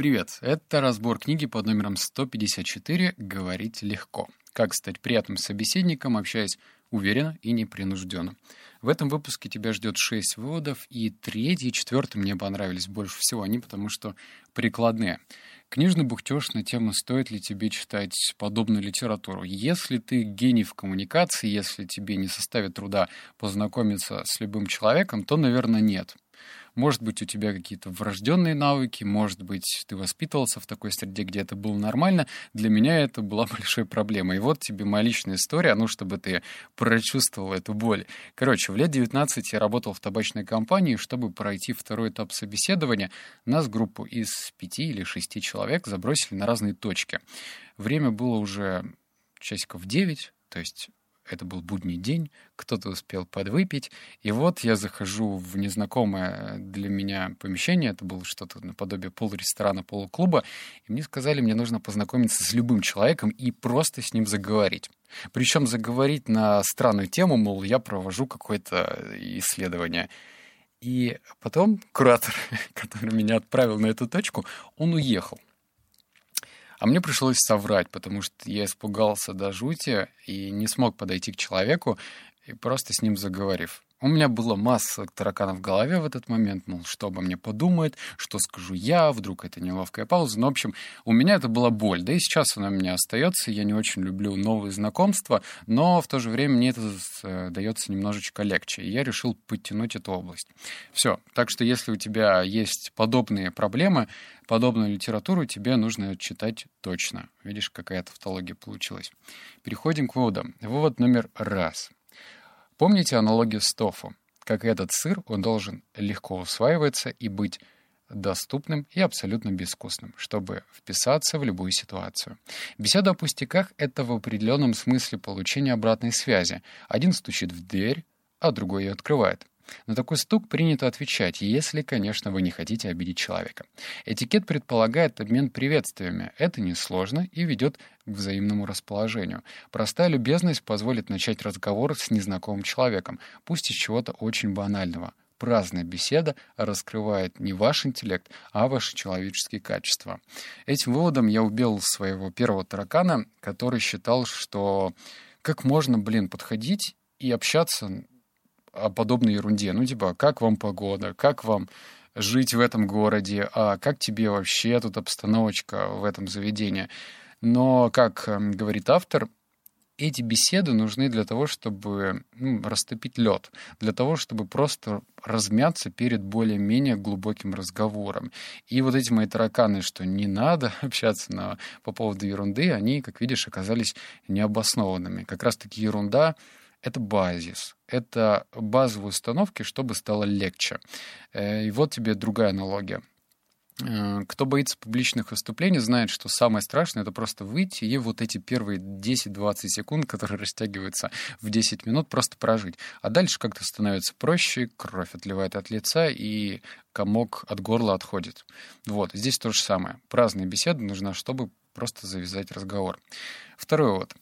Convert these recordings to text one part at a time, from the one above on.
Привет, это разбор книги под номером 154 «Говорить легко». Как стать приятным собеседником, общаясь уверенно и непринужденно. В этом выпуске тебя ждет 6 выводов, и третий и четвертый мне понравились больше всего, они потому что прикладные. Книжный бухтеж на тему, стоит ли тебе читать подобную литературу. Если ты гений в коммуникации, если тебе не составит труда познакомиться с любым человеком, то, наверное, нет. Может быть, у тебя какие-то врожденные навыки, может быть, ты воспитывался в такой среде, где это было нормально. Для меня это была большой проблемой. И вот тебе моя личная история, ну, чтобы ты прочувствовал эту боль. Короче, в лет 19 я работал в табачной компании, чтобы пройти второй этап собеседования. Нас группу из пяти или шести человек забросили на разные точки. Время было уже часиков 9, то есть это был будний день, кто-то успел подвыпить, и вот я захожу в незнакомое для меня помещение, это было что-то наподобие полуресторана, полуклуба, и мне сказали, мне нужно познакомиться с любым человеком и просто с ним заговорить. Причем заговорить на странную тему, мол, я провожу какое-то исследование. И потом куратор, который меня отправил на эту точку, он уехал. А мне пришлось соврать, потому что я испугался до жути и не смог подойти к человеку, и просто с ним заговорив. У меня была масса тараканов в голове в этот момент, мол, что обо мне подумает, что скажу я, вдруг это неловкая пауза. Ну, в общем, у меня это была боль, да и сейчас она у меня остается. Я не очень люблю новые знакомства, но в то же время мне это э, дается немножечко легче, и я решил подтянуть эту область. Все, так что если у тебя есть подобные проблемы, подобную литературу тебе нужно читать точно. Видишь, какая тавтология получилась. Переходим к выводам. Вывод номер раз — Помните аналогию с тофу? Как этот сыр, он должен легко усваиваться и быть доступным и абсолютно безвкусным, чтобы вписаться в любую ситуацию. Беседа о пустяках — это в определенном смысле получение обратной связи. Один стучит в дверь, а другой ее открывает. На такой стук принято отвечать, если, конечно, вы не хотите обидеть человека. Этикет предполагает обмен приветствиями. Это несложно и ведет к взаимному расположению. Простая любезность позволит начать разговор с незнакомым человеком, пусть из чего-то очень банального. Праздная беседа раскрывает не ваш интеллект, а ваши человеческие качества. Этим выводом я убил своего первого таракана, который считал, что как можно, блин, подходить и общаться о подобной ерунде. Ну, типа, как вам погода, как вам жить в этом городе, а как тебе вообще тут обстановочка в этом заведении. Но, как эм, говорит автор, эти беседы нужны для того, чтобы ну, растопить лед, для того, чтобы просто размяться перед более-менее глубоким разговором. И вот эти мои тараканы, что не надо общаться на, по поводу ерунды, они, как видишь, оказались необоснованными. Как раз-таки ерунда это базис, это базовые установки, чтобы стало легче. Э, и вот тебе другая аналогия. Э, кто боится публичных выступлений, знает, что самое страшное — это просто выйти и вот эти первые 10-20 секунд, которые растягиваются в 10 минут, просто прожить. А дальше как-то становится проще, кровь отливает от лица, и комок от горла отходит. Вот, здесь то же самое. Праздная беседа нужна, чтобы просто завязать разговор. Второй вот.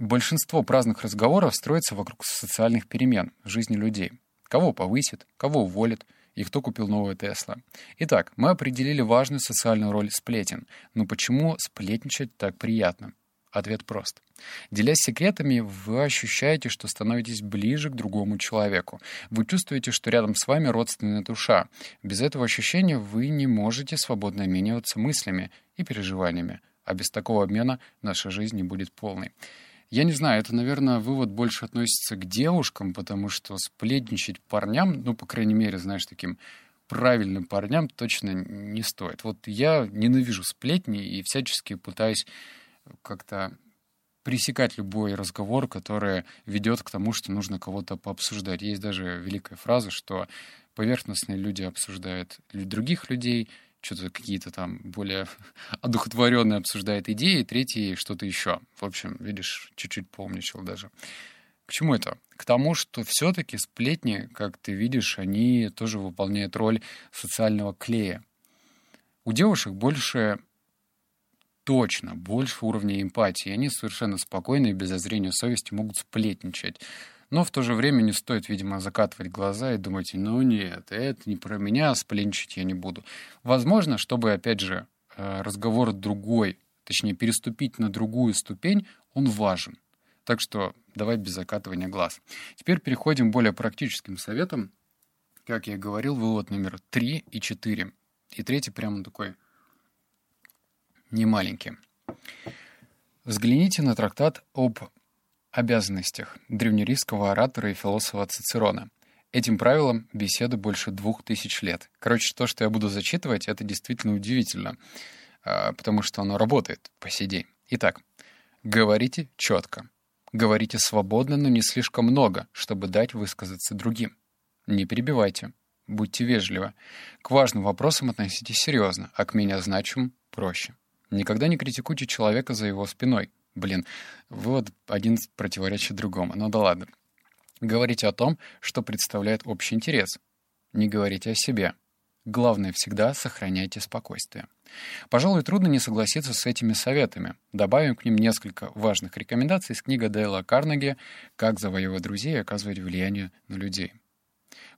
Большинство праздных разговоров строится вокруг социальных перемен в жизни людей. Кого повысит, кого уволит, и кто купил новую Тесла. Итак, мы определили важную социальную роль сплетен. Но почему сплетничать так приятно? Ответ прост. Делясь секретами, вы ощущаете, что становитесь ближе к другому человеку. Вы чувствуете, что рядом с вами родственная душа. Без этого ощущения вы не можете свободно обмениваться мыслями и переживаниями. А без такого обмена наша жизнь не будет полной. Я не знаю, это, наверное, вывод больше относится к девушкам, потому что сплетничать парням, ну, по крайней мере, знаешь, таким правильным парням точно не стоит. Вот я ненавижу сплетни и всячески пытаюсь как-то пресекать любой разговор, который ведет к тому, что нужно кого-то пообсуждать. Есть даже великая фраза, что поверхностные люди обсуждают других людей, что-то какие-то там более одухотворенные обсуждает идеи, третий что-то еще. В общем, видишь, чуть-чуть поумничал даже. К чему это? К тому, что все-таки сплетни, как ты видишь, они тоже выполняют роль социального клея. У девушек больше точно, больше уровня эмпатии. Они совершенно спокойно и без озрения совести могут сплетничать. Но в то же время не стоит, видимо, закатывать глаза и думать, ну нет, это не про меня, спленчить я не буду. Возможно, чтобы, опять же, э, разговор другой, точнее, переступить на другую ступень, он важен. Так что давай без закатывания глаз. Теперь переходим к более практическим советам. Как я говорил, вывод номер 3 и 4. И третий прямо такой не маленький. Взгляните на трактат об обязанностях древнеримского оратора и философа Цицерона. Этим правилам беседы больше двух тысяч лет. Короче, то, что я буду зачитывать, это действительно удивительно, а, потому что оно работает по сей день. Итак, говорите четко. Говорите свободно, но не слишком много, чтобы дать высказаться другим. Не перебивайте. Будьте вежливы. К важным вопросам относитесь серьезно, а к менее значимым — проще. Никогда не критикуйте человека за его спиной. Блин, вывод один противоречит другому. Ну да ладно. Говорите о том, что представляет общий интерес. Не говорите о себе. Главное всегда сохраняйте спокойствие. Пожалуй, трудно не согласиться с этими советами. Добавим к ним несколько важных рекомендаций из книги Дейла Карнеги «Как завоевывать друзей и оказывать влияние на людей».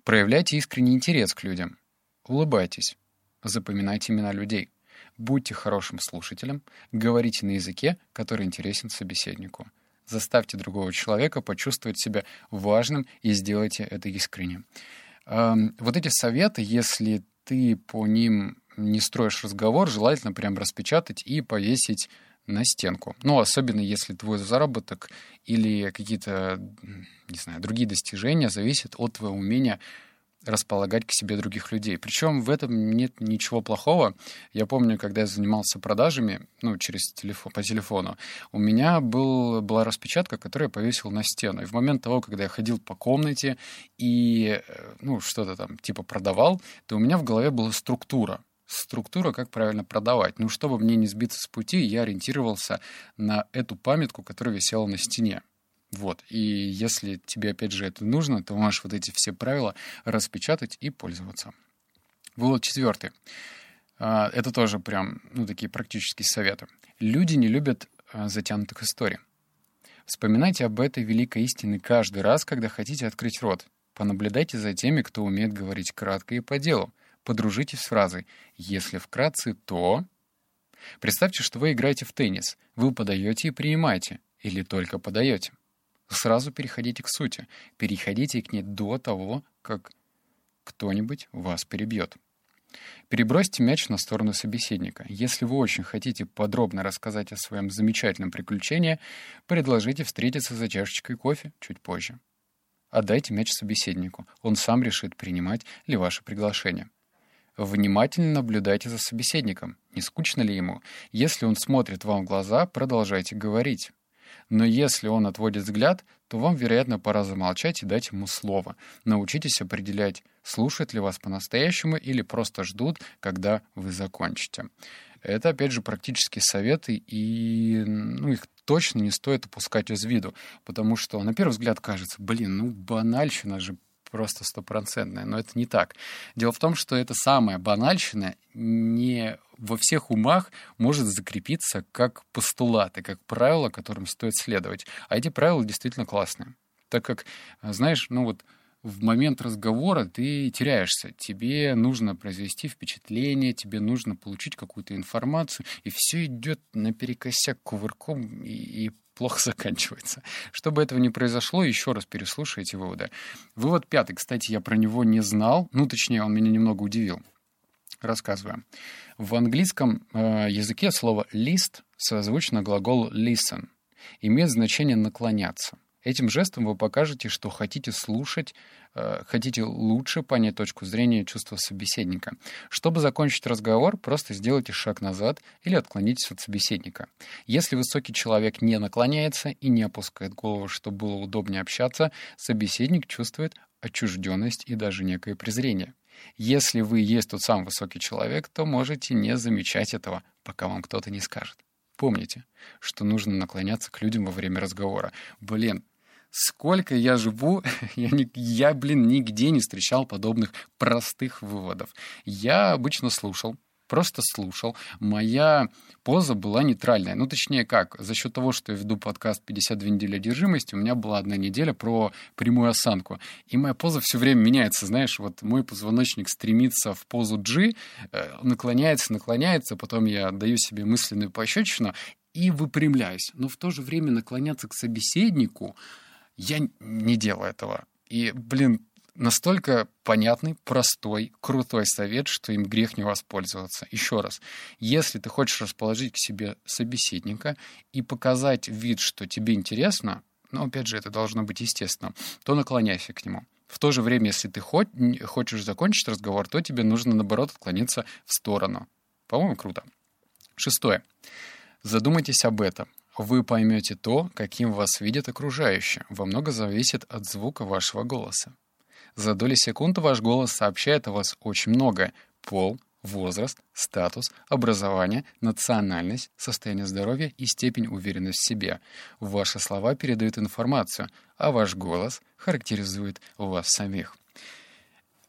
Проявляйте искренний интерес к людям. Улыбайтесь. Запоминайте имена людей. Будьте хорошим слушателем, говорите на языке, который интересен собеседнику. Заставьте другого человека почувствовать себя важным и сделайте это искренне. Вот эти советы, если ты по ним не строишь разговор, желательно прям распечатать и повесить на стенку. Ну, особенно если твой заработок или какие-то, не знаю, другие достижения зависят от твоего умения располагать к себе других людей. Причем в этом нет ничего плохого. Я помню, когда я занимался продажами, ну, через телефон, по телефону, у меня был, была распечатка, которую я повесил на стену. И в момент того, когда я ходил по комнате и, э, ну, что-то там типа продавал, то у меня в голове была структура структура, как правильно продавать. Ну, чтобы мне не сбиться с пути, я ориентировался на эту памятку, которая висела на стене. Вот. И если тебе, опять же, это нужно, то можешь вот эти все правила распечатать и пользоваться. Вывод четвертый. А, это тоже прям, ну, такие практические советы. Люди не любят а, затянутых историй. Вспоминайте об этой великой истине каждый раз, когда хотите открыть рот. Понаблюдайте за теми, кто умеет говорить кратко и по делу. Подружитесь с фразой «если вкратце, то...» Представьте, что вы играете в теннис. Вы подаете и принимаете. Или только подаете. Сразу переходите к сути. Переходите к ней до того, как кто-нибудь вас перебьет. Перебросьте мяч на сторону собеседника. Если вы очень хотите подробно рассказать о своем замечательном приключении, предложите встретиться за чашечкой кофе чуть позже. Отдайте мяч собеседнику. Он сам решит, принимать ли ваше приглашение. Внимательно наблюдайте за собеседником. Не скучно ли ему? Если он смотрит вам в глаза, продолжайте говорить. Но если он отводит взгляд, то вам, вероятно, пора замолчать и дать ему слово. Научитесь определять, слушают ли вас по-настоящему или просто ждут, когда вы закончите. Это, опять же, практические советы, и ну, их точно не стоит опускать из виду, потому что, на первый взгляд, кажется, блин, ну, банальщина же просто стопроцентная, но это не так. Дело в том, что это самая банальщина не во всех умах может закрепиться как постулаты, как правила, которым стоит следовать. А эти правила действительно классные. Так как, знаешь, ну вот в момент разговора ты теряешься. Тебе нужно произвести впечатление, тебе нужно получить какую-то информацию, и все идет наперекосяк кувырком и, и плохо заканчивается. Чтобы этого не произошло, еще раз переслушайте выводы. Вывод пятый, кстати, я про него не знал, ну, точнее, он меня немного удивил. Рассказываю. В английском э, языке слово «list» созвучно глаголу «listen», имеет значение «наклоняться». Этим жестом вы покажете, что хотите слушать, э, хотите лучше понять точку зрения и чувства собеседника. Чтобы закончить разговор, просто сделайте шаг назад или отклонитесь от собеседника. Если высокий человек не наклоняется и не опускает голову, чтобы было удобнее общаться, собеседник чувствует отчужденность и даже некое презрение. Если вы есть тот самый высокий человек, то можете не замечать этого, пока вам кто-то не скажет. Помните, что нужно наклоняться к людям во время разговора. Блин, сколько я живу, я, не, я, блин, нигде не встречал подобных простых выводов. Я обычно слушал, просто слушал. Моя поза была нейтральная. Ну, точнее как, за счет того, что я веду подкаст «52 недели одержимости», у меня была одна неделя про прямую осанку. И моя поза все время меняется, знаешь, вот мой позвоночник стремится в позу G, э, наклоняется, наклоняется, потом я даю себе мысленную пощечину и выпрямляюсь. Но в то же время наклоняться к собеседнику я не делаю этого. И, блин, настолько понятный, простой, крутой совет, что им грех не воспользоваться. Еще раз, если ты хочешь расположить к себе собеседника и показать вид, что тебе интересно, но опять же, это должно быть естественно, то наклоняйся к нему. В то же время, если ты хочешь закончить разговор, то тебе нужно, наоборот, отклониться в сторону. По-моему, круто. Шестое. Задумайтесь об этом. Вы поймете то, каким вас видят окружающие. Во много зависит от звука вашего голоса. За доли секунды ваш голос сообщает о вас очень многое. Пол, возраст, статус, образование, национальность, состояние здоровья и степень уверенности в себе. Ваши слова передают информацию, а ваш голос характеризует вас самих.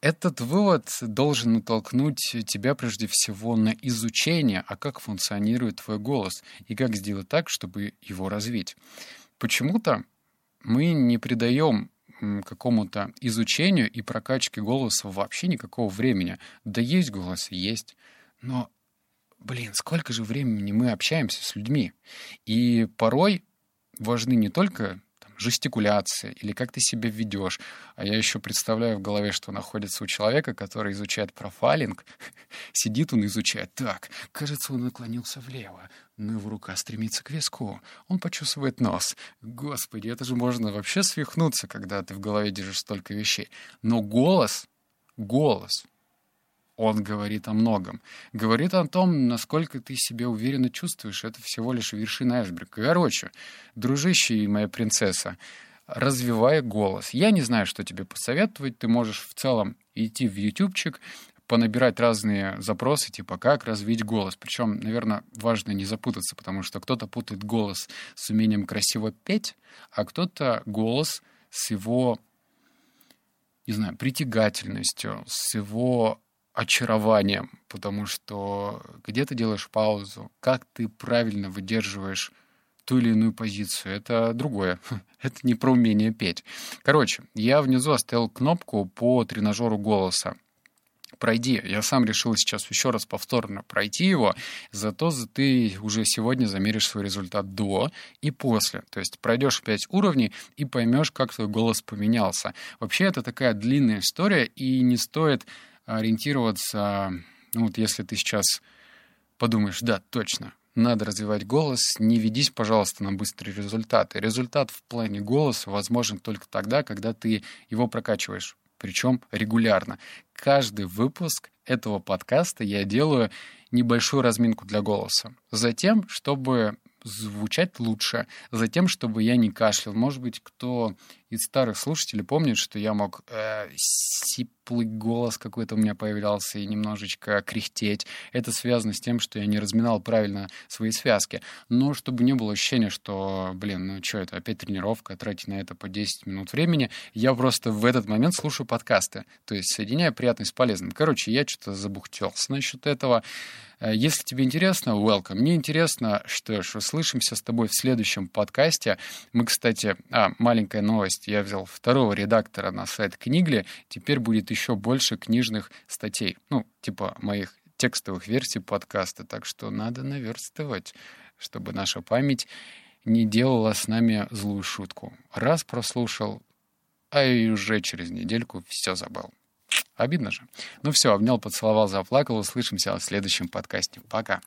Этот вывод должен натолкнуть тебя прежде всего на изучение, а как функционирует твой голос и как сделать так, чтобы его развить. Почему-то мы не придаем какому-то изучению и прокачке голоса вообще никакого времени. Да есть голос, есть. Но, блин, сколько же времени мы общаемся с людьми. И порой важны не только жестикуляция или как ты себя ведешь. А я еще представляю в голове, что находится у человека, который изучает профайлинг. Сидит он изучает. Так, кажется, он наклонился влево, но его рука стремится к виску. Он почувствует нос. Господи, это же можно вообще свихнуться, когда ты в голове держишь столько вещей. Но голос, голос — он говорит о многом. Говорит о том, насколько ты себя уверенно чувствуешь. Это всего лишь вершина айсберга. Короче, дружище и моя принцесса, развивай голос. Я не знаю, что тебе посоветовать. Ты можешь в целом идти в ютубчик, понабирать разные запросы, типа как развить голос. Причем, наверное, важно не запутаться, потому что кто-то путает голос с умением красиво петь, а кто-то голос с его, не знаю, притягательностью, с его очарованием, потому что где ты делаешь паузу, как ты правильно выдерживаешь ту или иную позицию, это другое. это не про умение петь. Короче, я внизу оставил кнопку по тренажеру голоса. Пройди. Я сам решил сейчас еще раз повторно пройти его, зато ты уже сегодня замеришь свой результат до и после. То есть пройдешь 5 уровней и поймешь, как твой голос поменялся. Вообще это такая длинная история, и не стоит ориентироваться, ну вот если ты сейчас подумаешь, да, точно, надо развивать голос, не ведись, пожалуйста, на быстрые результаты. Результат в плане голоса возможен только тогда, когда ты его прокачиваешь, причем регулярно. Каждый выпуск этого подкаста я делаю небольшую разминку для голоса. Затем, чтобы звучать лучше, затем, чтобы я не кашлял. Может быть, кто из старых слушателей помнит, что я мог э, сиплый голос какой-то у меня появлялся и немножечко кряхтеть. Это связано с тем, что я не разминал правильно свои связки. Но чтобы не было ощущения, что, блин, ну что это, опять тренировка, тратить на это по 10 минут времени, я просто в этот момент слушаю подкасты. То есть соединяю приятное с полезным. Короче, я что-то забухтелся насчет этого. Э, если тебе интересно, welcome. Мне интересно, что ж, услышимся с тобой в следующем подкасте. Мы, кстати, а, маленькая новость. Я взял второго редактора на сайт Книгли. Теперь будет еще больше книжных статей. Ну, типа моих текстовых версий подкаста. Так что надо наверстывать, чтобы наша память не делала с нами злую шутку. Раз прослушал, а и уже через недельку все забыл. Обидно же. Ну все, обнял, поцеловал, заплакал. Услышимся в следующем подкасте. Пока.